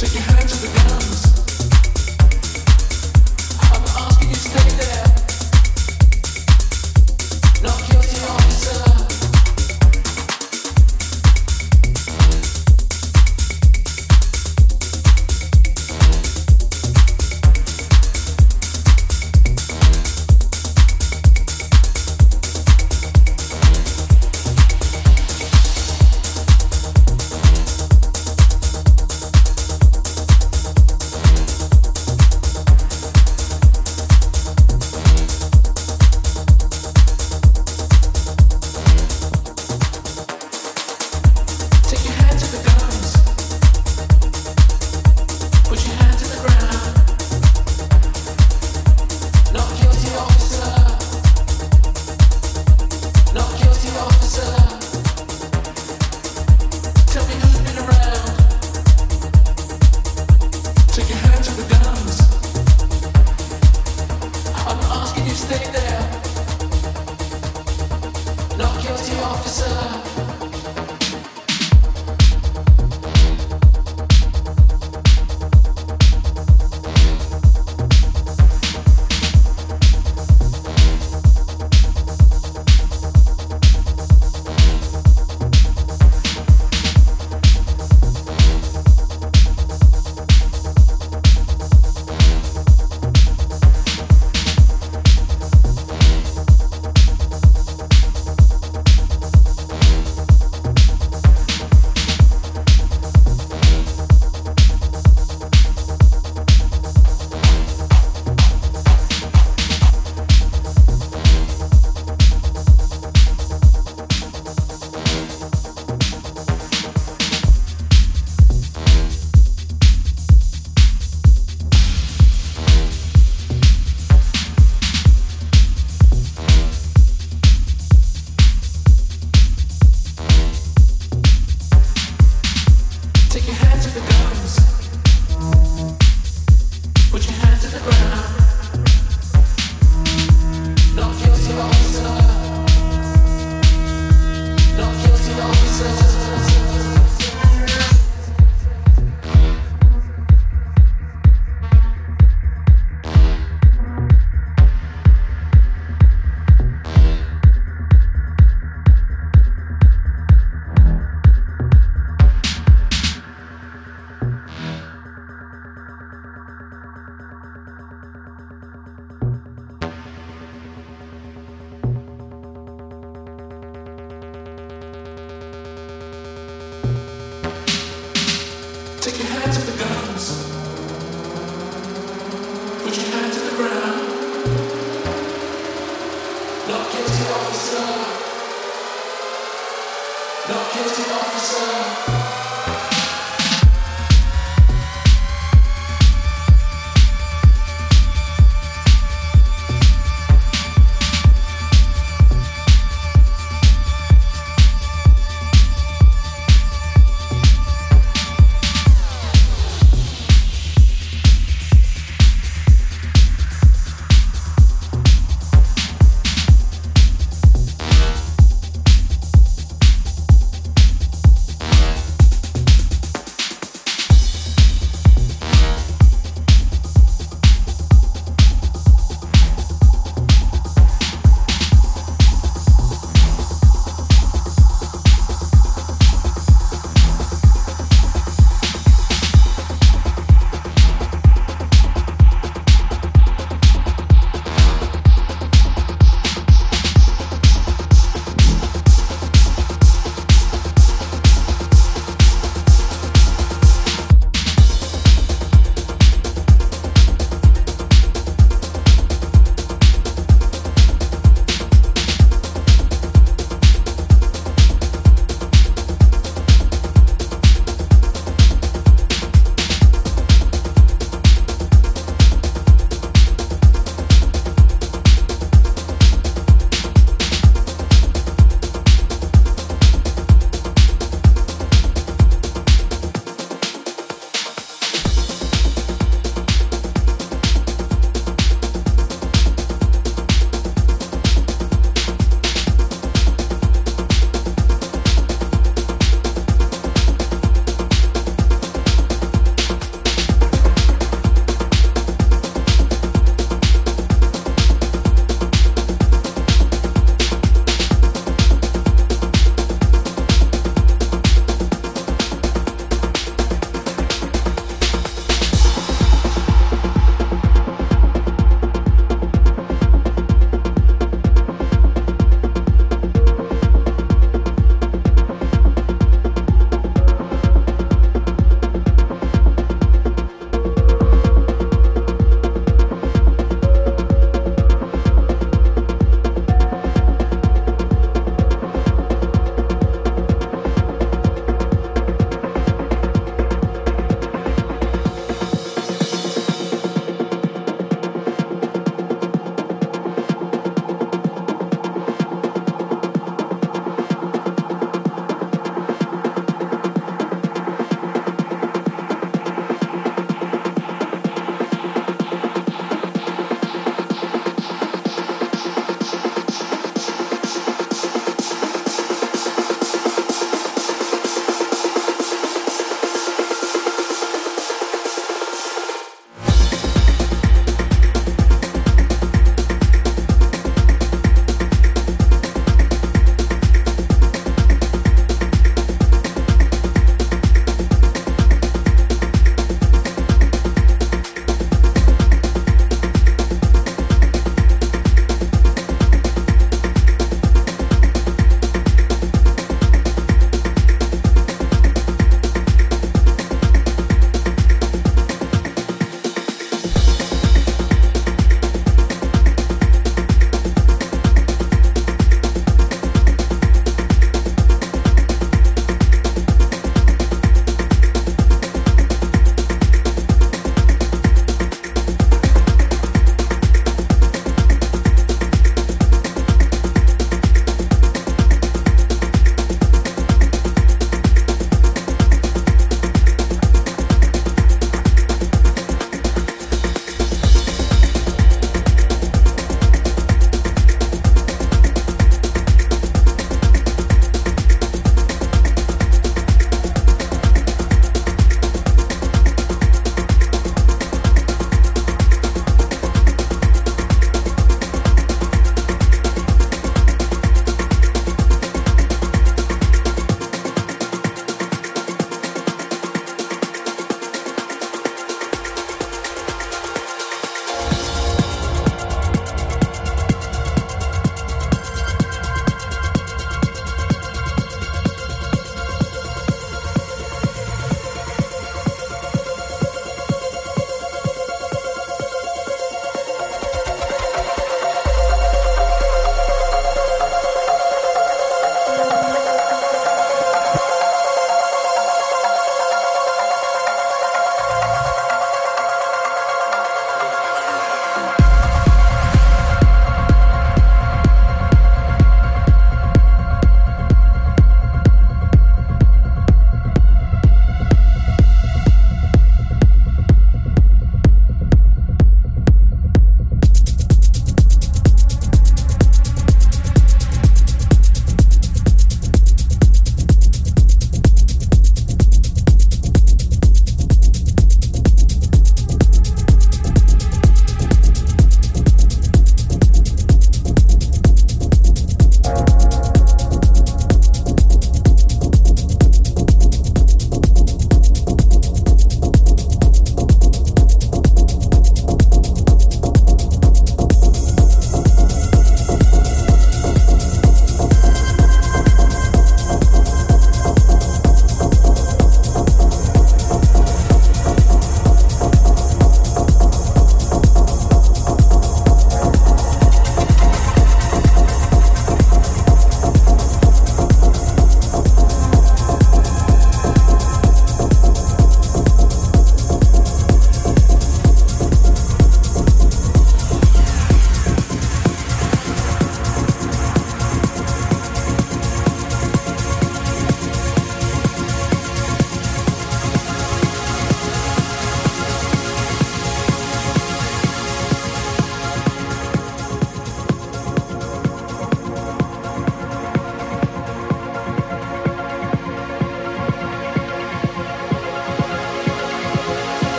Take your hands to the drums.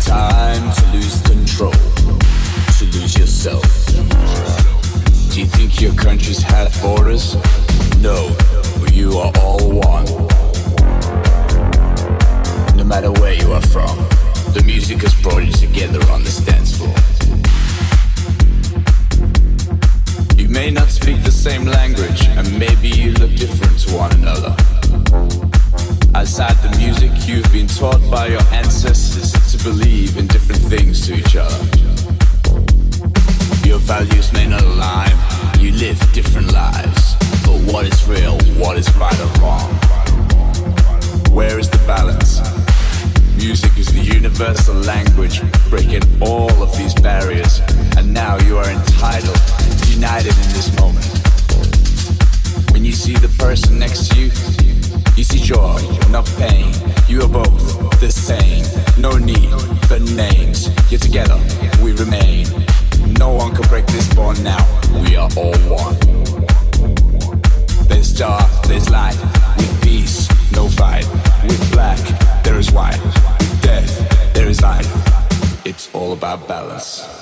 time to lose control, to lose yourself. Do you think your countries have borders? No, you are all one. No matter where you are from, the music has brought you together on dance floor. You may not speak the same language, and maybe you look different to one another. Outside the music you've been taught by your ancestors believe in different things to each other. Your values may not align, you live different lives. But what is real, what is right or wrong? Where is the balance? Music is the universal language, breaking all of these barriers, and now you are entitled, united in this moment. When you see the person next to you, you see joy, not pain. You are both the same. No need for names. Yet together we remain. No one can break this bond now. We are all one. There's dark, there's light. With peace, no fight. With black, there is white. With death, there is life. It's all about balance.